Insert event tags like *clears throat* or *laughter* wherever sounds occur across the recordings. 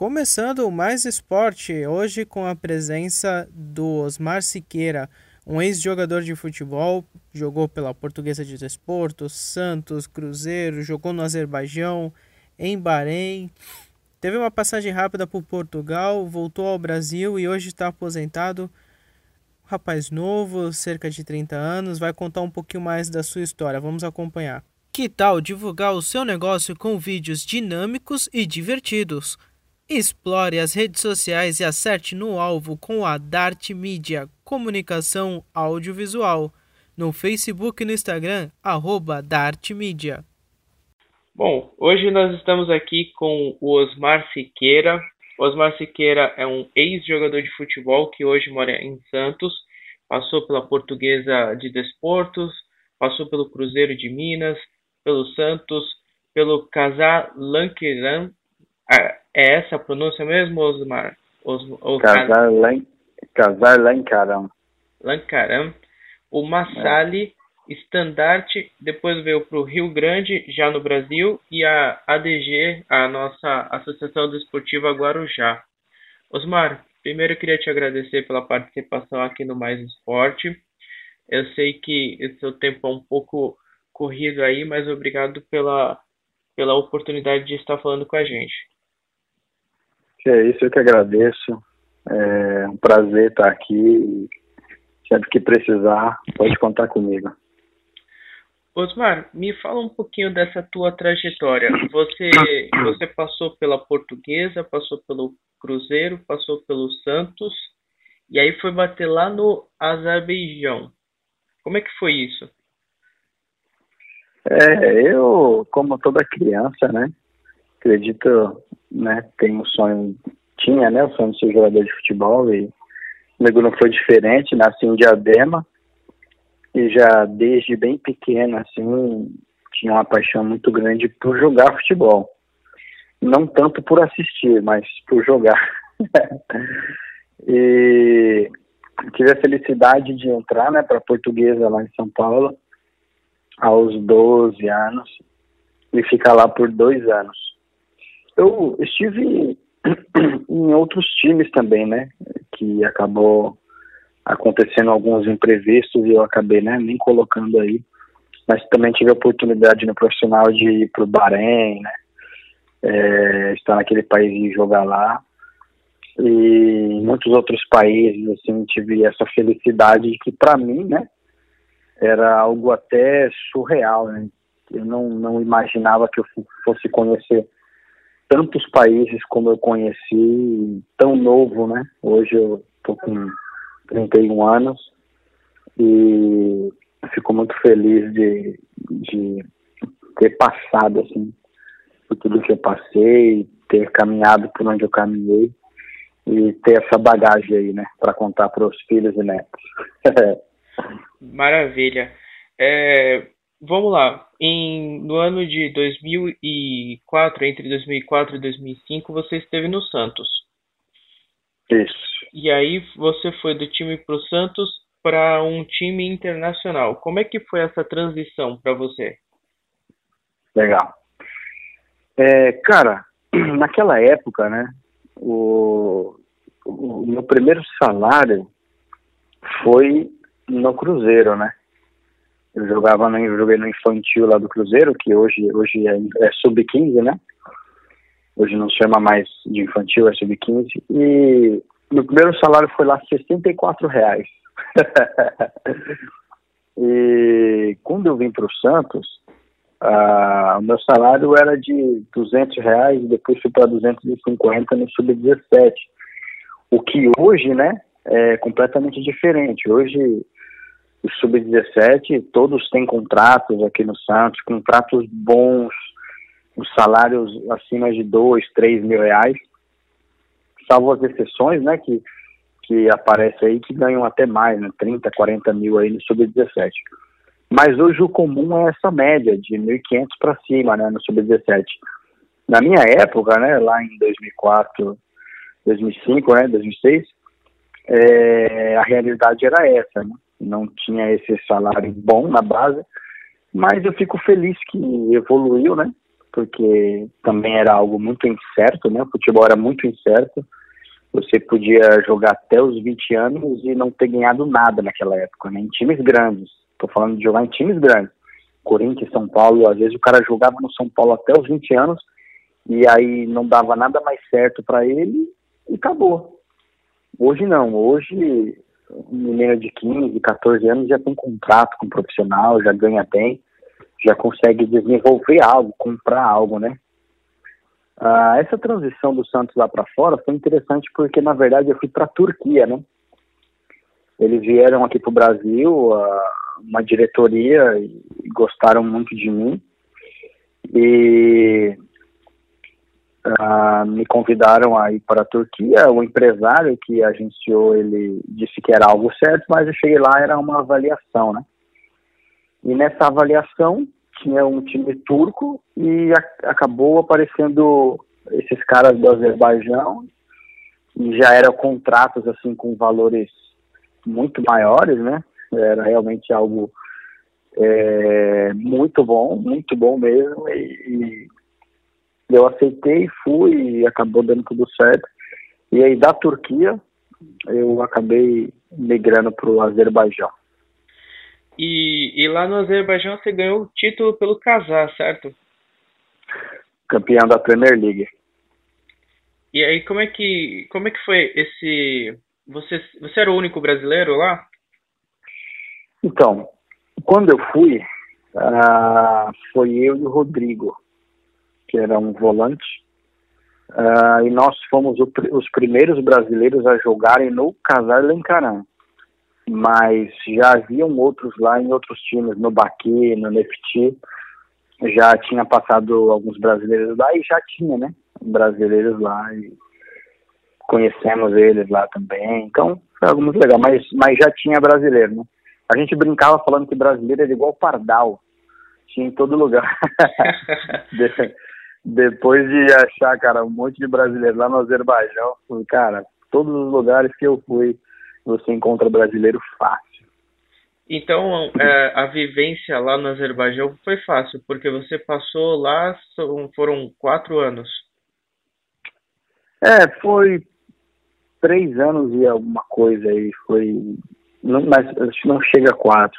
Começando mais esporte, hoje com a presença do Osmar Siqueira, um ex-jogador de futebol, jogou pela Portuguesa de Desportos, Santos, Cruzeiro, jogou no Azerbaijão, em Bahrein, teve uma passagem rápida por Portugal, voltou ao Brasil e hoje está aposentado. Rapaz novo, cerca de 30 anos, vai contar um pouquinho mais da sua história. Vamos acompanhar. Que tal divulgar o seu negócio com vídeos dinâmicos e divertidos? Explore as redes sociais e acerte no alvo com a Dart Media Comunicação Audiovisual no Facebook e no Instagram, arroba Dart Media. Bom, hoje nós estamos aqui com o Osmar Siqueira. Osmar Siqueira é um ex-jogador de futebol que hoje mora em Santos, passou pela Portuguesa de Desportos, passou pelo Cruzeiro de Minas, pelo Santos, pelo Casar Lanqueran é, é essa a pronúncia mesmo, Osmar? Os, Casar, Lan, Casar Lancaram. Lancaram. O Massali, é. Estandarte, depois veio para o Rio Grande, já no Brasil, e a ADG, a nossa Associação Desportiva Guarujá. Osmar, primeiro eu queria te agradecer pela participação aqui no Mais Esporte. Eu sei que o seu tempo é um pouco corrido aí, mas obrigado pela, pela oportunidade de estar falando com a gente. Que é isso, eu que agradeço. É um prazer estar aqui. Sempre que precisar, pode contar comigo. Osmar, me fala um pouquinho dessa tua trajetória. Você, você passou pela Portuguesa, passou pelo Cruzeiro, passou pelo Santos e aí foi bater lá no Azerbaijão. Como é que foi isso? É, eu, como toda criança, né, acredito né, tem um sonho, tinha, né, o sonho de ser jogador de futebol e comigo não foi diferente, nasci em Diadema e já desde bem pequeno, assim, tinha uma paixão muito grande por jogar futebol. Não tanto por assistir, mas por jogar. *laughs* e tive a felicidade de entrar, né, para Portuguesa lá em São Paulo aos 12 anos e ficar lá por dois anos. Eu estive *clears throat* em outros times também, né? Que acabou acontecendo alguns imprevistos e eu acabei né, nem colocando aí. Mas também tive a oportunidade no profissional de ir para o Bahrein, né? É, estar naquele país e jogar lá. E em muitos outros países, assim, tive essa felicidade que para mim, né? Era algo até surreal, né? Eu não, não imaginava que eu fosse conhecer tantos países como eu conheci, tão novo, né? Hoje eu tô com 31 anos e fico muito feliz de, de ter passado, assim, por tudo que eu passei, ter caminhado por onde eu caminhei e ter essa bagagem aí, né, para contar para os filhos e netos. *laughs* Maravilha. É, vamos lá. Em, no ano de 2004, entre 2004 e 2005, você esteve no Santos. Isso. E aí você foi do time para o Santos para um time internacional. Como é que foi essa transição para você? Legal. É, cara, *clears throat* naquela época, né, o, o meu primeiro salário foi no Cruzeiro, né? Eu jogava no, joguei no infantil lá do Cruzeiro, que hoje, hoje é, é sub-15, né? Hoje não se chama mais de infantil, é sub-15. E meu primeiro salário foi lá 64 reais. *laughs* e quando eu vim para o Santos, o meu salário era de 200 reais, depois fui para 250 no sub-17. O que hoje, né, é completamente diferente. Hoje o sub-17, todos têm contratos aqui no Santos, contratos bons, os salários acima de dois, três mil reais, salvo as exceções, né, que, que aparecem aí que ganham até mais, né, 30, 40 mil aí no sub-17. Mas hoje o comum é essa média de 1.500 para cima, né, no sub-17. Na minha época, né, lá em 2004, 2005, né, 2006, é, a realidade era essa, né? Não tinha esse salário bom na base, mas eu fico feliz que evoluiu, né? porque também era algo muito incerto, né? O futebol era muito incerto. Você podia jogar até os 20 anos e não ter ganhado nada naquela época, né? Em times grandes. Estou falando de jogar em times grandes. Corinthians, São Paulo, às vezes o cara jogava no São Paulo até os 20 anos e aí não dava nada mais certo para ele e acabou. Hoje não, hoje um menino de 15, 14 anos já tem contrato com um profissional, já ganha bem, já consegue desenvolver algo, comprar algo, né? Ah, essa transição do Santos lá para fora foi interessante porque, na verdade, eu fui para a Turquia, né? Eles vieram aqui para o Brasil, ah, uma diretoria, e gostaram muito de mim. E ah, me convidaram a ir para a Turquia. O empresário que agenciou, ele disse que era algo certo, mas eu cheguei lá, era uma avaliação, né? E nessa avaliação tinha um time turco e a, acabou aparecendo esses caras do Azerbaijão e já eram contratos assim com valores muito maiores, né? Era realmente algo é, muito bom, muito bom mesmo e, e eu aceitei, fui e acabou dando tudo certo. E aí da Turquia eu acabei migrando para o Azerbaijão. E, e lá no Azerbaijão você ganhou o título pelo Casar, certo? Campeão da Premier League. E aí como é que como é que foi esse você você era o único brasileiro lá? Então, quando eu fui, uh, foi eu e o Rodrigo, que era um volante, uh, e nós fomos o, os primeiros brasileiros a jogarem no Casar Lencaran. Mas já haviam outros lá em outros times, no Baque, no Nefti, já tinha passado alguns brasileiros lá e já tinha, né, brasileiros lá e conhecemos eles lá também, então foi algo muito legal, mas, mas já tinha brasileiro, né. A gente brincava falando que brasileiro era igual pardal, tinha em todo lugar. *laughs* *laughs* *laughs* Depois de achar, cara, um monte de brasileiro lá no Azerbaijão, cara, todos os lugares que eu fui, você encontra brasileiro fácil. Então, é, a vivência lá no Azerbaijão foi fácil, porque você passou lá, foram quatro anos. É, foi três anos e alguma coisa aí, foi, não, mas acho que não chega a quatro.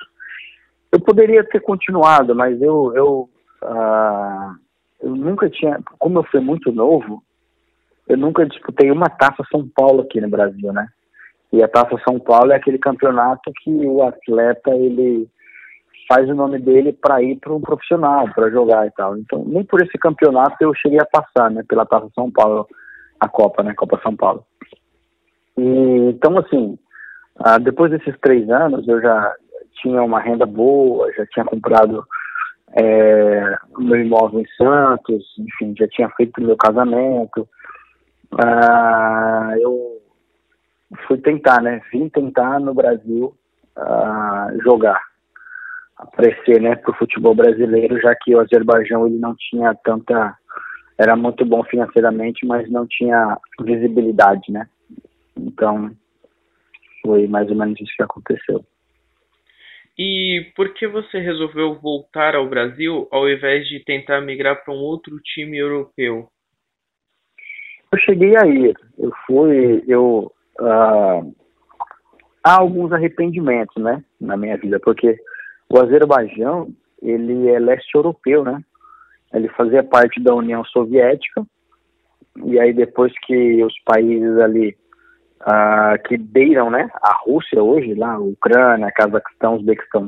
Eu poderia ter continuado, mas eu, eu, uh, eu nunca tinha, como eu fui muito novo, eu nunca disputei uma taça São Paulo aqui no Brasil, né? E a Taça São Paulo é aquele campeonato que o atleta ele faz o nome dele para ir para um profissional, para jogar e tal. Então, nem por esse campeonato eu cheguei a passar, né, pela Taça São Paulo, a Copa, né, Copa São Paulo. E, então, assim, ah, depois desses três anos, eu já tinha uma renda boa, já tinha comprado é, meu imóvel em Santos, enfim, já tinha feito meu casamento. Ah, eu fui tentar, né? Vim tentar no Brasil uh, jogar, aparecer, né, para o futebol brasileiro, já que o Azerbaijão ele não tinha tanta, era muito bom financeiramente, mas não tinha visibilidade, né? Então foi mais ou menos isso que aconteceu. E por que você resolveu voltar ao Brasil ao invés de tentar migrar para um outro time europeu? Eu cheguei aí, eu fui, eu uh, há alguns arrependimentos, né, na minha vida, porque o Azerbaijão, ele é leste europeu, né, ele fazia parte da União Soviética, e aí depois que os países ali uh, que beiram, né, a Rússia hoje, lá, a Ucrânia, Cazaquistão, Uzbequistão,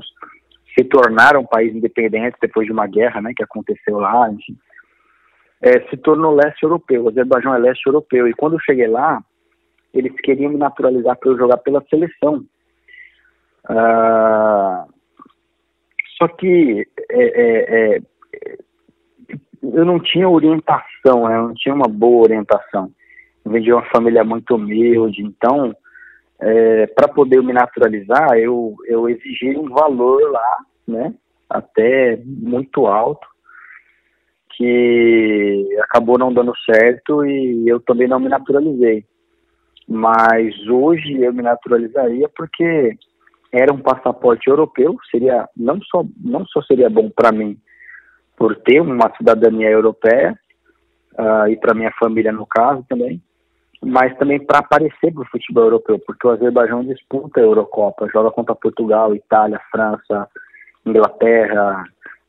se tornaram países independentes depois de uma guerra, né, que aconteceu lá, enfim, é, se tornou leste europeu, o Azerbaijão é leste europeu, e quando eu cheguei lá, eles queriam me naturalizar para eu jogar pela seleção. Ah, só que é, é, é, eu não tinha orientação, né? eu não tinha uma boa orientação. Venho de uma família muito humilde, então, é, para poder me naturalizar, eu, eu exigi um valor lá, né, até muito alto, que acabou não dando certo e eu também não me naturalizei. Mas hoje eu me naturalizaria porque era um passaporte europeu, seria não só não só seria bom para mim, por ter uma cidadania europeia uh, e para minha família no caso também, mas também para aparecer para o futebol europeu, porque o Azerbaijão disputa a Eurocopa, joga contra Portugal, Itália, França, Inglaterra,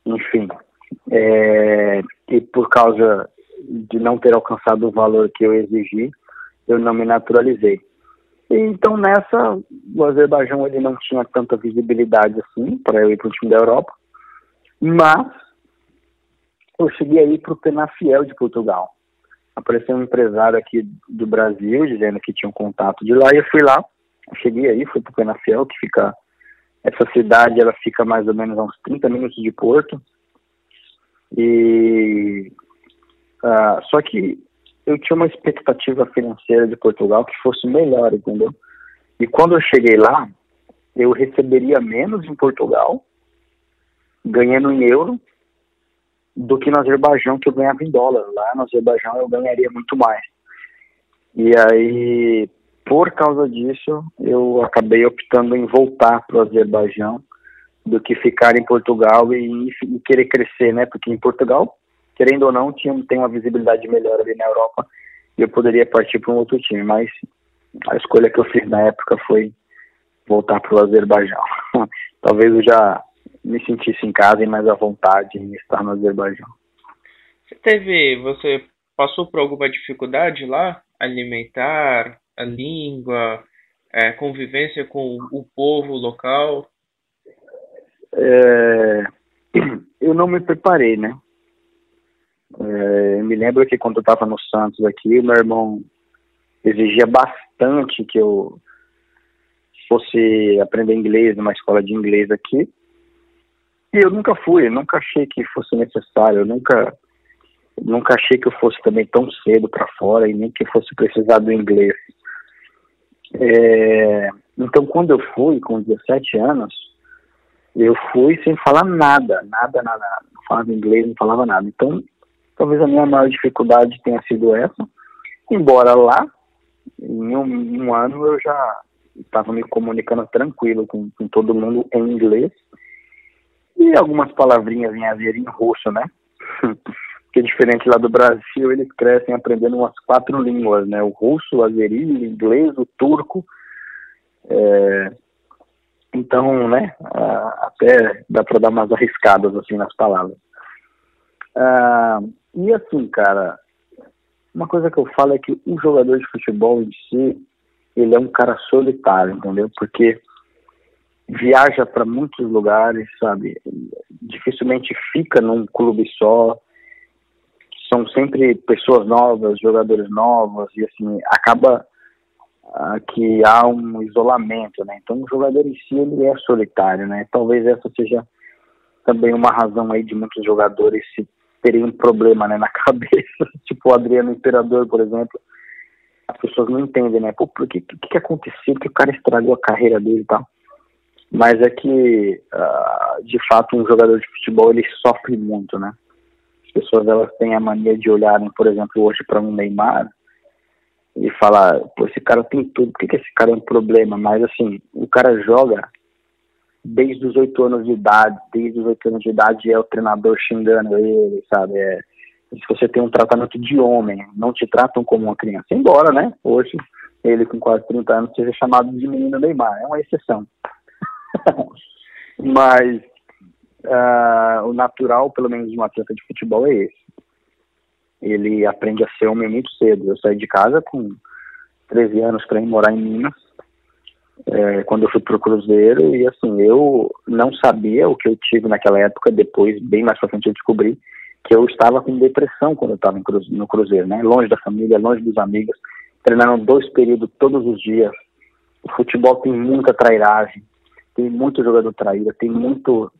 enfim. É, e por causa de não ter alcançado o valor que eu exigi, eu não me naturalizei. E, então nessa, o Azerbaijão ele não tinha tanta visibilidade assim para eu ir para o time da Europa, mas eu cheguei aí para o Penafiel de Portugal. Apareceu um empresário aqui do Brasil dizendo que tinha um contato de lá e eu fui lá. Cheguei aí, fui para o Penafiel, que fica essa cidade, ela fica mais ou menos a uns 30 minutos de Porto. E uh, só que eu tinha uma expectativa financeira de Portugal que fosse melhor, entendeu? E quando eu cheguei lá, eu receberia menos em Portugal, ganhando em euro, do que no Azerbaijão, que eu ganhava em dólar. Lá no Azerbaijão eu ganharia muito mais. E aí, por causa disso, eu acabei optando em voltar para o Azerbaijão do que ficar em Portugal e, e, querer crescer, né? Porque em Portugal, querendo ou não, tinha, tem uma visibilidade melhor ali na Europa e eu poderia partir para um outro time. Mas a escolha que eu fiz na época foi voltar para o Azerbaijão. *laughs* Talvez eu já me sentisse em casa e mais à vontade em estar no Azerbaijão. Você teve, você passou por alguma dificuldade lá? Alimentar, a língua, é, convivência com o povo local? É, *clears throat* eu não me preparei, né? É, me lembro que quando eu estava no Santos aqui, meu irmão exigia bastante que eu fosse aprender inglês numa escola de inglês aqui. E eu nunca fui, eu nunca achei que fosse necessário, eu nunca, nunca achei que eu fosse também tão cedo para fora e nem que fosse precisar do inglês. É, então, quando eu fui, com 17 anos, eu fui sem falar nada, nada, nada, não falava inglês, não falava nada. Então, talvez a minha maior dificuldade tenha sido essa. Embora lá, em um, um ano, eu já estava me comunicando tranquilo com, com todo mundo em inglês e algumas palavrinhas em azeri em russo, né? *laughs* Porque diferente lá do Brasil, eles crescem aprendendo umas quatro línguas, né? O russo, o azeri, o inglês, o turco. É... Então, né? Até dá para dar umas arriscadas assim nas palavras. Ah, e assim, cara, uma coisa que eu falo é que um jogador de futebol em si, ele é um cara solitário, entendeu? Porque viaja para muitos lugares, sabe? Dificilmente fica num clube só. São sempre pessoas novas, jogadores novos, e assim, acaba ah, que há um isolamento, né? Então o jogador em si ele é solitário, né? Talvez essa seja também uma razão aí de muitos jogadores se terem um problema né, na *laughs* cabeça, tipo o Adriano Imperador, por exemplo. As pessoas não entendem, né? Pô, por que, que, que aconteceu? Que o cara estragou a carreira dele e tal mas é que uh, de fato um jogador de futebol ele sofre muito, né? As pessoas elas têm a mania de olharem, por exemplo, hoje para um Neymar e falar, pô, esse cara tem tudo, por que, que esse cara é um problema? Mas assim, o cara joga desde os oito anos de idade, desde os oito anos de idade é o treinador xingando ele, sabe? É, se você tem um tratamento de homem, não te tratam como uma criança. Embora, né, hoje ele com quase 30 anos seja chamado de menino Neymar, é uma exceção. *laughs* Mas uh, o natural, pelo menos de um atleta de futebol, é esse. Ele aprende a ser homem muito cedo. Eu saí de casa com 13 anos para ir morar em Minas, é, quando eu fui pro Cruzeiro, e assim, eu não sabia o que eu tive naquela época, depois, bem mais pra frente, eu descobri que eu estava com depressão quando eu estava no Cruzeiro, né? Longe da família, longe dos amigos, treinando dois períodos todos os dias. O futebol tem muita trairagem, tem muito jogador traíra, tem muito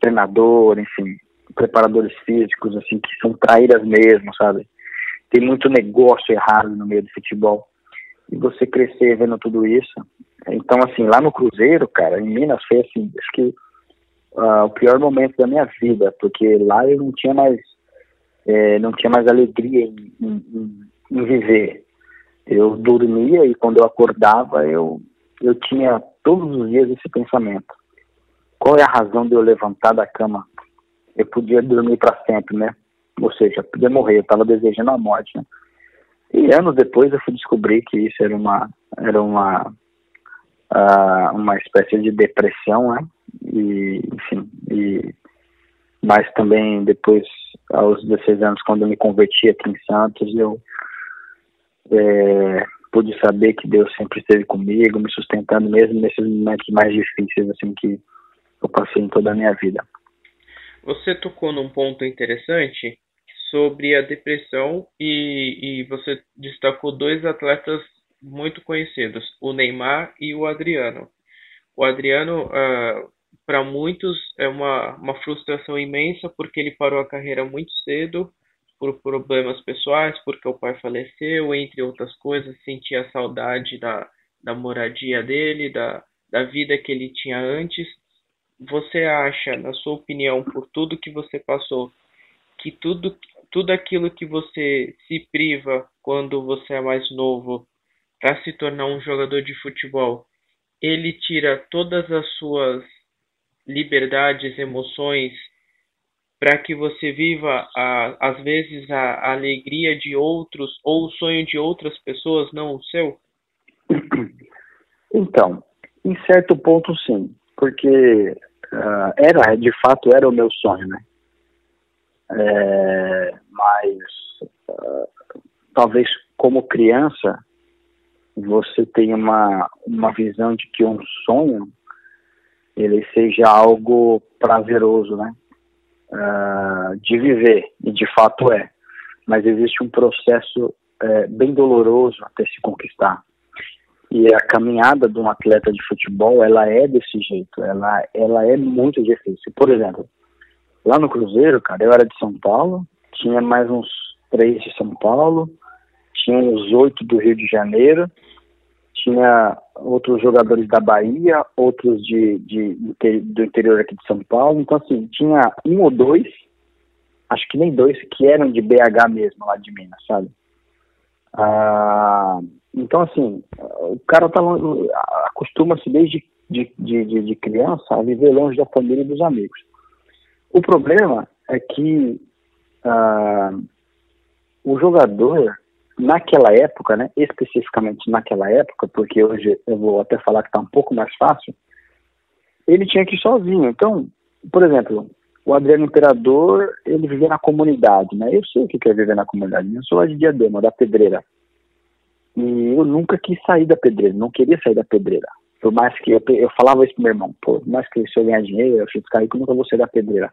treinador, enfim, preparadores físicos, assim, que são traíras mesmo, sabe? Tem muito negócio errado no meio do futebol. E você crescer vendo tudo isso. Então, assim, lá no Cruzeiro, cara, em Minas foi assim, acho que uh, o pior momento da minha vida, porque lá eu não tinha mais, é, não tinha mais alegria em, em, em viver. Eu dormia e quando eu acordava eu eu tinha todos os dias esse pensamento. Qual é a razão de eu levantar da cama eu podia dormir para sempre, né? Ou seja, podia morrer, eu estava desejando a morte, né? E anos depois eu fui descobrir que isso era uma era uma uh, uma espécie de depressão, né? E enfim, e mas também depois aos 16 anos quando eu me converti aqui em Santos, eu é, pude saber que Deus sempre esteve comigo, me sustentando mesmo nesses momentos mais difíceis assim que eu passei em toda a minha vida. Você tocou num ponto interessante sobre a depressão e, e você destacou dois atletas muito conhecidos, o Neymar e o Adriano. O Adriano, uh, para muitos, é uma, uma frustração imensa porque ele parou a carreira muito cedo por problemas pessoais, porque o pai faleceu, entre outras coisas, sentia saudade da, da moradia dele, da, da vida que ele tinha antes. Você acha, na sua opinião, por tudo que você passou, que tudo tudo aquilo que você se priva quando você é mais novo para se tornar um jogador de futebol, ele tira todas as suas liberdades, emoções, para que você viva a, às vezes a, a, alegria de outros ou o sonho de outras pessoas, não o seu? Então, em certo ponto sim, porque uh, era de fato era o meu sonho, né? É, mas uh, talvez como criança você tenha uma, uma visão de que um sonho ele seja algo prazeroso, né? Uh, de viver, e de fato é. Mas existe um processo é, bem doloroso até se conquistar. E a caminhada de um atleta de futebol, ela é desse jeito, ela, ela é muito difícil. Por exemplo, Lá no Cruzeiro, cara, eu era de São Paulo, tinha mais uns três de São Paulo, tinha uns oito do Rio de Janeiro, tinha outros jogadores da Bahia, outros de, de, do interior aqui de São Paulo. Então, assim, tinha um ou dois, acho que nem dois, que eram de BH mesmo, lá de Minas, sabe? Ah, então, assim, o cara tá, acostuma-se desde de, de, de, criança a viver longe da família e dos amigos. O problema é que uh, o jogador, naquela época, né, especificamente naquela época, porque hoje eu vou até falar que está um pouco mais fácil, ele tinha que ir sozinho. Então, por exemplo, o Adriano Imperador, ele vivia na comunidade, né? Eu sei o que é viver na comunidade. Eu sou de Diadema, da Pedreira. E eu nunca quis sair da Pedreira, não queria sair da Pedreira. Por mais que eu, eu falava isso pro meu irmão, por mais que se eu ganhar dinheiro, eu fico rico, nunca vou sair da Pedreira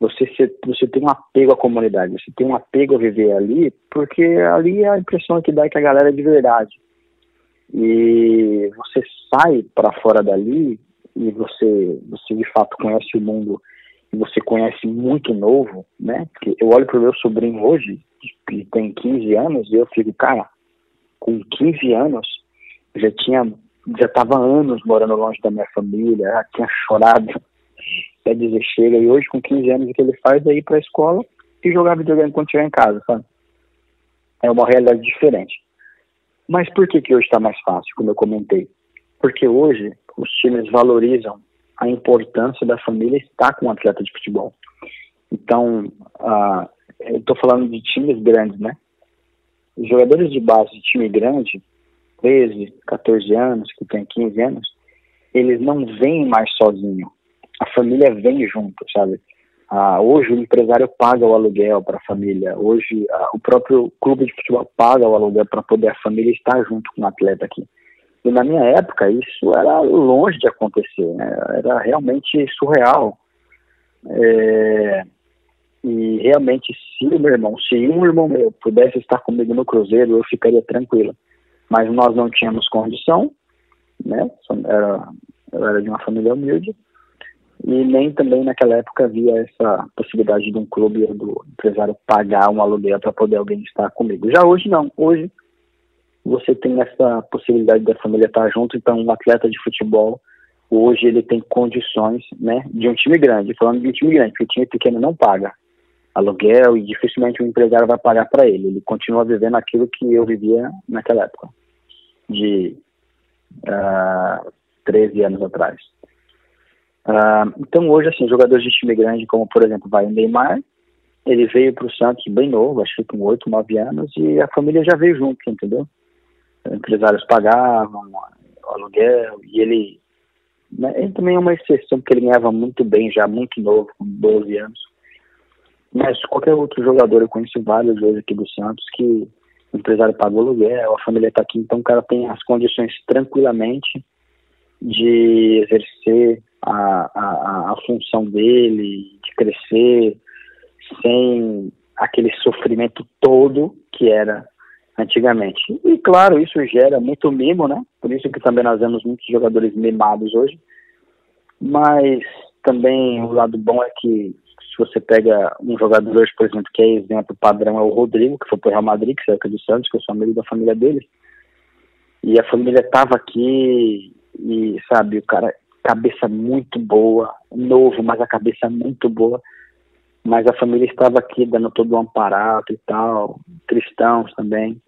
você, se, você tem um apego à comunidade, você tem um apego a viver ali, porque ali é a impressão que dá é que a galera é de verdade. E você sai para fora dali e você, você de fato conhece o mundo e você conhece muito novo, né? Porque eu olho pro meu sobrinho hoje, que tem 15 anos, e eu fico, cara, com 15 anos, já tinha, já estava anos morando longe da minha família, já tinha chorado quer dizer, chega e hoje com 15 anos o que ele faz é ir para a escola e jogar videogame quando estiver em casa, sabe? É uma realidade diferente. Mas por que que hoje está mais fácil, como eu comentei? Porque hoje os times valorizam a importância da família estar com um atleta de futebol. Então, uh, eu estou falando de times grandes, né? Os jogadores de base de time grande, 13, 14 anos, que tem 15 anos, eles não vêm mais sozinhos a família vem junto, sabe? Ah, hoje o empresário paga o aluguel para a família, hoje ah, o próprio clube de futebol paga o aluguel para poder a família estar junto com o atleta aqui. E na minha época isso era longe de acontecer, né? era realmente surreal. É... E realmente, se o meu irmão, se um irmão meu pudesse estar comigo no Cruzeiro, eu ficaria tranquilo. Mas nós não tínhamos condição, né? Era, eu era de uma família humilde e nem também naquela época havia essa possibilidade de um clube ou do empresário pagar um aluguel para poder alguém estar comigo. Já hoje não, hoje você tem essa possibilidade da família estar junto, então um atleta de futebol hoje ele tem condições, né, de um time grande, falando de um time grande, porque o time pequeno não paga aluguel e dificilmente o um empresário vai pagar para ele, ele continua vivendo aquilo que eu vivia naquela época, de uh, ah, 13 anos atrás. Uh, então hoje, assim, jogadores de time grande, como por exemplo, vai o Neymar, ele veio para o Santos bem novo, acho que com 8, 9 anos, e a família já veio junto, entendeu? Empresários pagavam o aluguel, e ele, né, ele também é uma exceção, porque ele ganhava muito bem já, muito novo, com 12 anos. Mas qualquer outro jogador, eu conheço vários hoje aqui do Santos, que o empresário pagou aluguel, a família está aqui, então o cara tem as condições tranquilamente de exercer a, a, a função dele, de crescer, sem aquele sofrimento todo que era antigamente. E claro, isso gera muito mimo, né? Por isso que também nós vemos muitos jogadores mimados hoje. Mas também o lado bom é que se você pega um jogador hoje, por exemplo, que é exemplo padrão, é o Rodrigo, que foi para o Real Madrid, que saiu aqui do Santos, que eu sou amigo da família dele. E a família estava aqui e, sabe, o cara, cabeça muito boa, novo, mas a cabeça muito boa. Mas a família estava aqui dando todo o amparato e tal, cristãos também.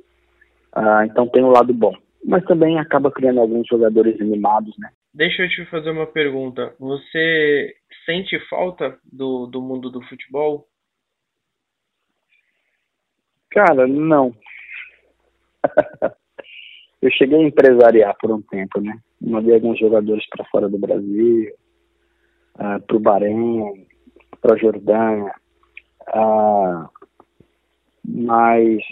Uh, então tem um lado bom. Mas também acaba criando alguns jogadores animados, né? Deixa eu te fazer uma pergunta. Você sente falta do, do mundo do futebol? Cara, não. *laughs* eu cheguei a empresariar por um tempo, né? Mandei alguns jogadores para fora do Brasil, uh, ah, para o Bahrein, para a Jordânia. Uh, mas,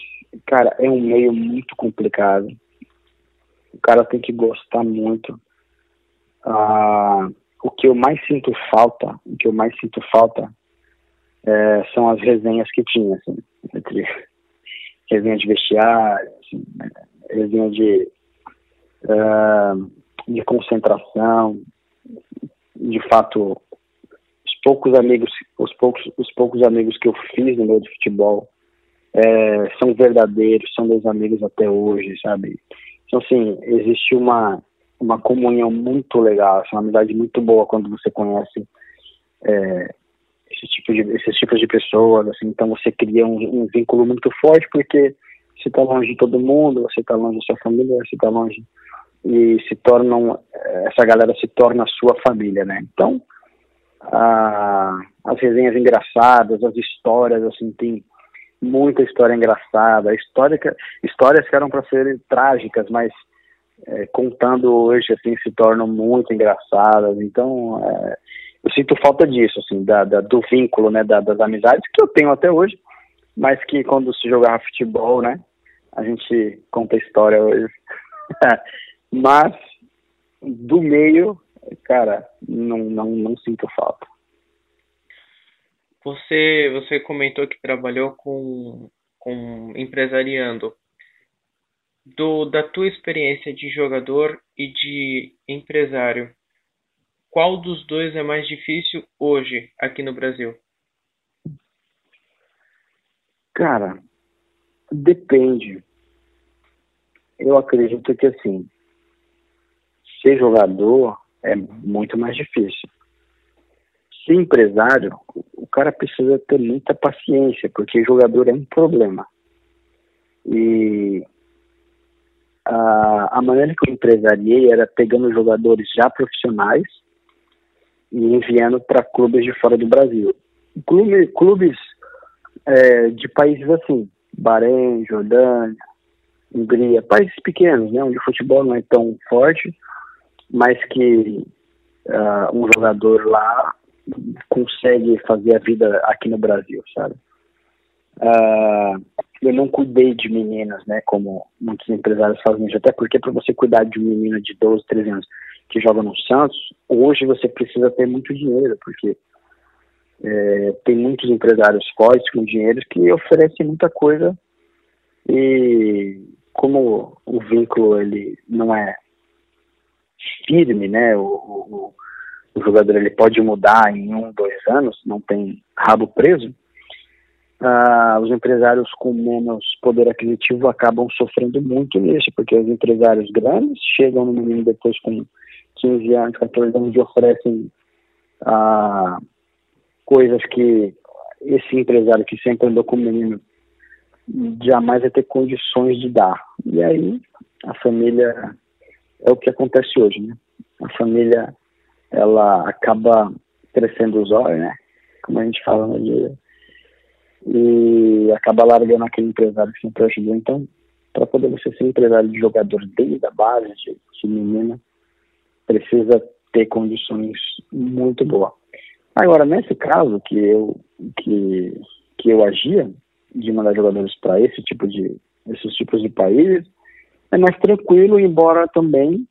cara, é um meio muito complicado. O cara tem que gostar muito. Uh, o que eu mais sinto falta, o que eu mais sinto falta é, são as resenhas que tinha, assim, entre resenha de vestiário, assim, resenha de, uh, de concentração, de fato, os poucos amigos, os poucos, os poucos amigos que eu fiz no meio de futebol é, são verdadeiros, são meus amigos até hoje, sabe? Então, assim, existe uma, uma comunhão muito legal, assim, uma amizade muito boa quando você conhece é, esse tipo de, esses tipos de pessoas, assim, então você cria um, um vínculo muito forte porque você está longe de todo mundo, você está longe da sua família, você está longe e se tornam essa galera se torna sua família, né? Então as resenhas engraçadas, as histórias assim tem muita história engraçada, história que, histórias que eram para serem trágicas, mas é, contando hoje assim se tornam muito engraçadas. Então é, eu sinto falta disso, assim, da, da do vínculo, né, da, das amizades que eu tenho até hoje, mas que quando se jogava futebol, né, a gente conta história hoje. *laughs* mas do meio, cara, não, não, não sinto falta. Você, você comentou que trabalhou com, com empresariando. Do, da tua experiência de jogador e de empresário, qual dos dois é mais difícil hoje aqui no Brasil? Cara, depende. Eu acredito que assim, ser jogador é muito mais difícil. Ser empresário, o cara precisa ter muita paciência, porque jogador é um problema. E a, a maneira que eu empresariei era pegando jogadores já profissionais e enviando para clubes de fora do Brasil. Clube, clubes é, de países assim, Bahrein, Jordânia, Hungria, países pequenos, né, onde o futebol não é tão forte, mas que uh, um jogador lá consegue fazer a vida aqui no Brasil, sabe? Uh, eu não cuidei de meninas, né, como muitos empresários fazem, até porque para você cuidar de um menino de 12, 13 anos que joga no Santos, hoje você precisa ter muito dinheiro, porque é, tem muitos empresários fortes com dinheiro que oferecem muita coisa e como o vínculo ele não é firme, né, o, o, o jogador ele pode mudar em um, dois anos, não tem rabo preso, ah, os empresários com menos poder aquisitivo acabam sofrendo muito nisso, porque os empresários grandes chegam no menino depois com 15 anos, 14 anos e oferecem ah, coisas que esse empresário que sempre andou com o menino jamais vai ter condições de dar. E aí a família é o que acontece hoje, né? A família ela acaba crescendo os olhos, né? Como a gente fala no dia. E acaba largando aquele empresário que sempre ajudou. Então, para poder você ser empresário de jogador desde a base, de, de menina, precisa ter condições muito boas. Agora, nesse caso que eu, que, que eu agia, de mandar jogadores para esse tipo de esses tipos de países, é mais tranquilo, embora também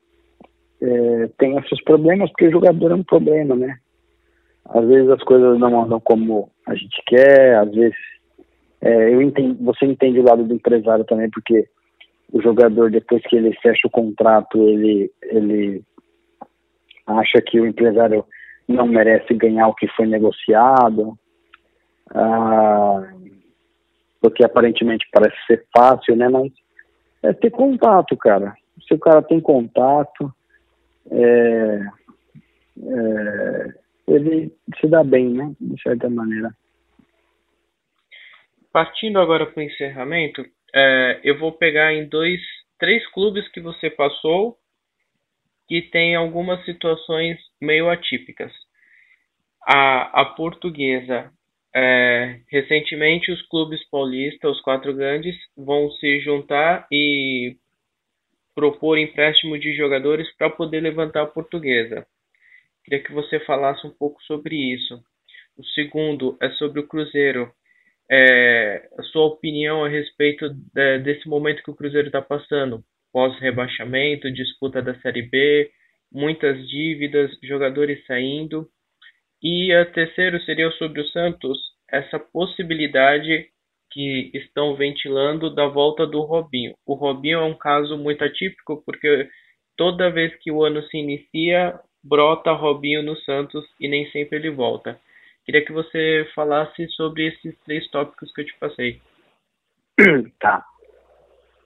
é, tenha seus problemas, porque jogador é um problema, né? Às vezes as coisas não andam como a gente quer, às vezes é, eu entendo, você entende o lado do empresário também, porque o jogador, depois que ele fecha o contrato, ele, ele acha que o empresário não merece ganhar o que foi negociado, ah, porque aparentemente parece ser fácil, né? Mas é ter contato, cara. Se o cara tem contato, é, é, ele se dá bem, né? De certa maneira. Partindo agora para o encerramento, é, eu vou pegar em dois, três clubes que você passou que tem algumas situações meio atípicas. A, a portuguesa, é, recentemente os clubes paulistas, os quatro grandes, vão se juntar e propor empréstimo de jogadores para poder levantar a portuguesa. Queria que você falasse um pouco sobre isso. O segundo é sobre o Cruzeiro. É, a sua opinião a respeito de, desse momento que o Cruzeiro está passando pós-rebaixamento, disputa da Série B, muitas dívidas, jogadores saindo. E a terceiro seria sobre o Santos, essa possibilidade que estão ventilando da volta do Robinho. O Robinho é um caso muito atípico porque toda vez que o ano se inicia, brota Robinho no Santos e nem sempre ele volta. Queria que você falasse sobre esses três tópicos que eu te passei. *clears throat* Tá.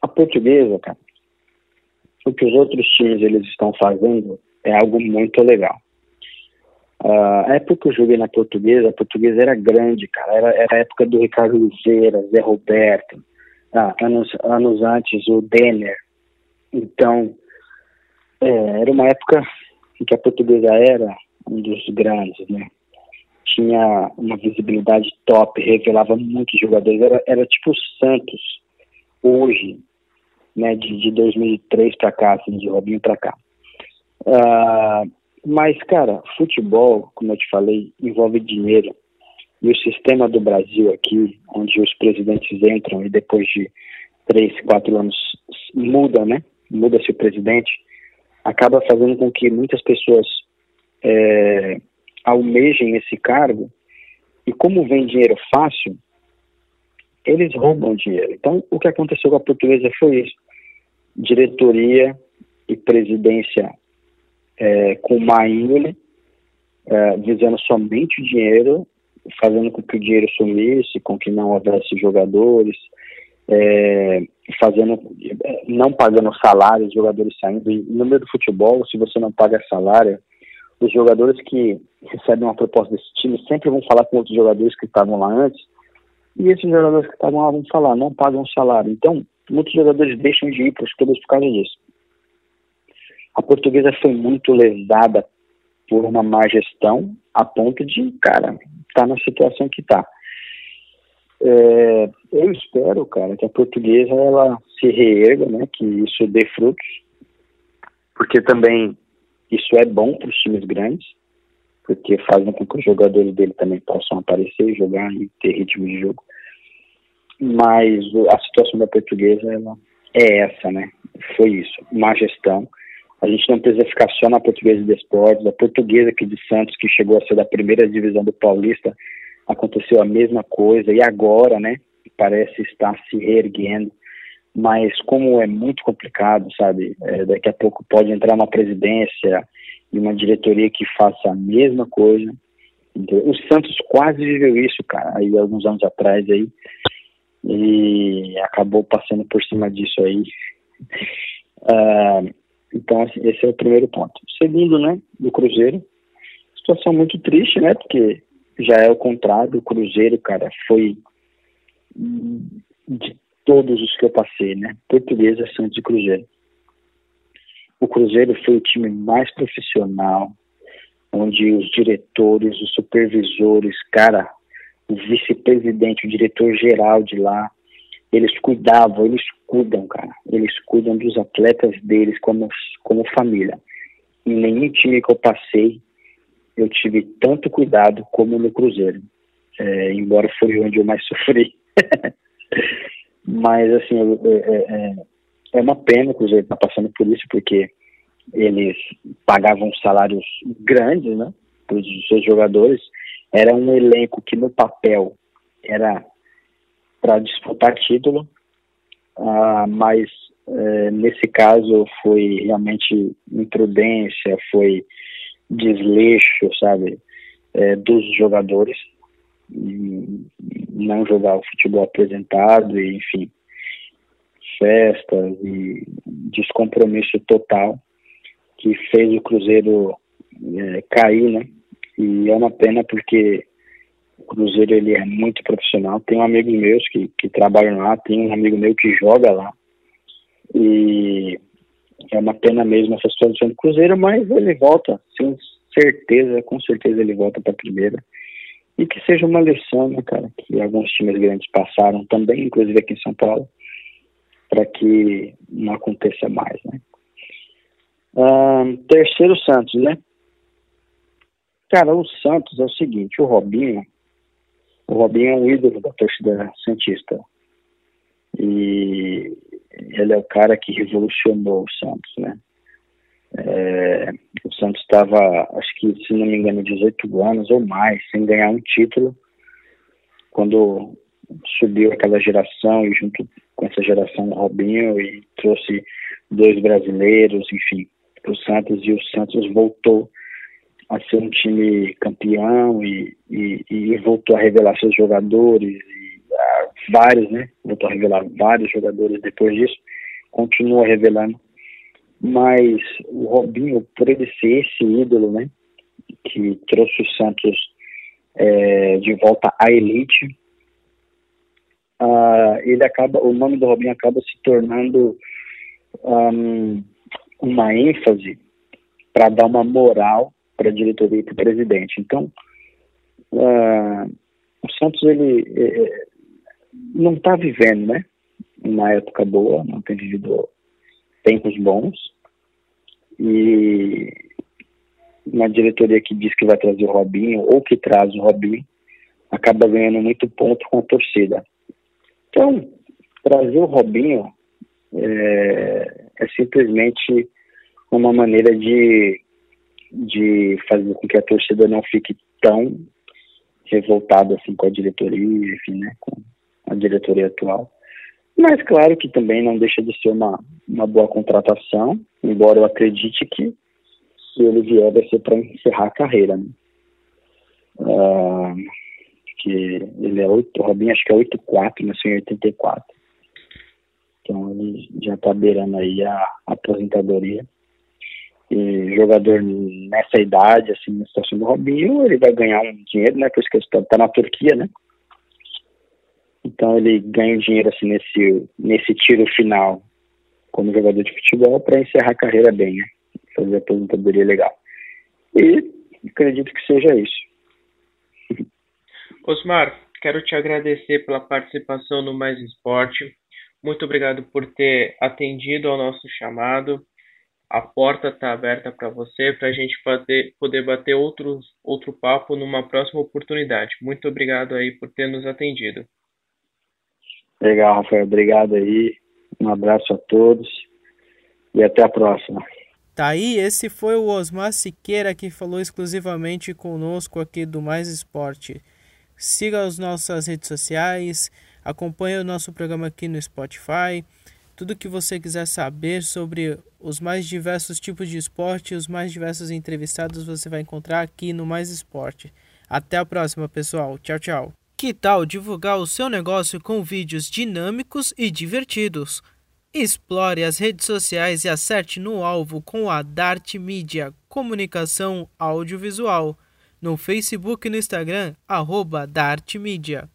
A portuguesa, cara, o que os outros times eles estão fazendo é algo muito legal. A época que eu joguei na portuguesa, a portuguesa era grande, cara. Era, era a época do Ricardo Lizeira, Zé Roberto, ah, anos, anos antes o Denner. Então, é, era uma época em que a portuguesa era um dos grandes, né? Tinha uma visibilidade top, revelava muitos jogadores. Era, era tipo o Santos, hoje, né, de, de 2003 para cá, assim, de Robinho para cá. Uh, mas, cara, futebol, como eu te falei, envolve dinheiro. E o sistema do Brasil aqui, onde os presidentes entram e depois de três, quatro anos muda, né? Muda-se o presidente, acaba fazendo com que muitas pessoas é, almejem esse cargo. E como vem dinheiro fácil, eles roubam dinheiro. Então, o que aconteceu com a portuguesa foi isso. Diretoria e presidência é, com má índole, é, visando somente o dinheiro, fazendo com que o dinheiro sumisse, com que não houvesse jogadores, é, fazendo, não pagando salário, os jogadores saindo. No meio do futebol, se você não paga salário, os jogadores que recebem uma proposta desse time sempre vão falar com outros jogadores que estavam lá antes, e esses jogadores que estavam lá vão falar, não pagam salário. Então, muitos jogadores deixam de ir para os clubes por causa disso. A portuguesa foi muito lesada por uma má gestão, a ponto de, cara, tá na situação que está. É, eu espero, cara, que a portuguesa ela se reerga, né, que isso dê frutos, porque também isso é bom para os times grandes, porque fazem com que os jogadores dele também possam aparecer, jogar e ter ritmo de jogo. Mas a situação da portuguesa ela é essa, né? Foi isso, má gestão. A gente não precisa ficar só na portuguesa de esportes. A portuguesa aqui de Santos, que chegou a ser da primeira divisão do Paulista, aconteceu a mesma coisa. E agora, né? Parece estar se reerguendo. Mas como é muito complicado, sabe? É, daqui a pouco pode entrar uma presidência e uma diretoria que faça a mesma coisa. O Santos quase viveu isso, cara, aí alguns anos atrás aí. E acabou passando por cima disso aí. Uh, *laughs* então, assim, esse é o primeiro ponto. Segundo, né, do Cruzeiro, situação muito triste, né, porque já é o contrário, o Cruzeiro, cara, foi de todos os que eu passei, né, Portuguesa, Santos e Cruzeiro. O Cruzeiro foi o time mais profissional, onde os diretores, os supervisores, cara, o vice-presidente, o diretor-geral de lá, eles cuidavam, eles cuidam, cara. Eles cuidam dos atletas deles como, como família. Em nenhum time que eu passei, eu tive tanto cuidado como no Cruzeiro. É, embora foi onde eu mais *laughs* sofri. Mas, assim, é, é, é, uma pena o Cruzeiro estar tá passando por isso, porque eles pagavam salários grandes, né, para os seus jogadores. Era um elenco que no papel era para disputar título, uh, mas uh, nesse caso foi realmente imprudência, foi desleixo, sabe, uh, dos jogadores, não jogar o futebol apresentado, e, enfim, festas e descompromisso total que fez o Cruzeiro é, cair, né? E é uma pena porque o Cruzeiro ele é muito profissional. Tem um amigo meu que, que trabalha lá, tem um amigo meu que joga lá. E é uma pena mesmo essa situação do Cruzeiro, mas ele volta, sem certeza, com certeza ele volta para a primeira. E que seja uma lição, né, cara, que alguns times grandes passaram também, inclusive aqui em São Paulo, para que não aconteça mais, né. Uh, terceiro Santos, né? Cara, o Santos é o seguinte, o Robinho, o Robinho é um ídolo da torcida Santista. E ele é o cara que revolucionou o Santos, né? É, o Santos estava, acho que, se não me engano, 18 anos ou mais, sem ganhar um título, quando subiu aquela geração e junto com essa geração o Robinho e trouxe dois brasileiros, enfim, para o Santos e o Santos voltou a ser um time campeão e, e, e voltou a revelar seus jogadores, e, ah, vários, né? Voltou a revelar vários jogadores depois disso, continua revelando. Mas o Robinho, por ele ser esse ídolo, né? Que trouxe o Santos é, de volta à elite, uh, ele acaba, o nome do Robinho acaba se tornando um, uma ênfase para dar uma moral para a diretoria e para o presidente. Então, uh, o Santos ele é, não está vivendo, né? Uma época boa, não tem vivido tempos bons e uma diretoria que diz que vai trazer o Robinho ou que traz o Robinho acaba ganhando muito ponto com a torcida. Então, trazer o Robinho é, é simplesmente uma maneira de, de fazer com que a torcida não fique tão revoltada assim com a diretoria, enfim, né, com a diretoria atual. Mas claro que também não deixa de ser uma, uma boa contratação, embora eu acredite que se ele vier vai ser para encerrar a carreira, né? Uh, que ele é 8, o Robinho acho que é 8-4, nasceu em 84. Então ele já está beirando aí a aposentadoria. E jogador nessa idade, assim, na situação do Robinho, ele vai ganhar um dinheiro, né? Por isso que ele está tá na Turquia, né? Então ele ganha dinheiro assim nesse, nesse tiro final como jogador de futebol para encerrar a carreira bem, né? Fazer a aposentadoria legal. E acredito que seja isso. Osmar, quero te agradecer pela participação no Mais Esporte. Muito obrigado por ter atendido ao nosso chamado a porta está aberta para você, para a gente poder, poder bater outros, outro papo numa próxima oportunidade. Muito obrigado aí por ter nos atendido. Legal, Rafael. Obrigado aí. Um abraço a todos e até a próxima. Tá aí, esse foi o Osmar Siqueira que falou exclusivamente conosco aqui do Mais Esporte. Siga as nossas redes sociais, acompanhe o nosso programa aqui no Spotify. Tudo que você quiser saber sobre os mais diversos tipos de esporte e os mais diversos entrevistados você vai encontrar aqui no Mais Esporte. Até a próxima, pessoal. Tchau, tchau. Que tal divulgar o seu negócio com vídeos dinâmicos e divertidos? Explore as redes sociais e acerte no alvo com a Dart Media Comunicação Audiovisual. No Facebook e no Instagram, arroba Dart Media.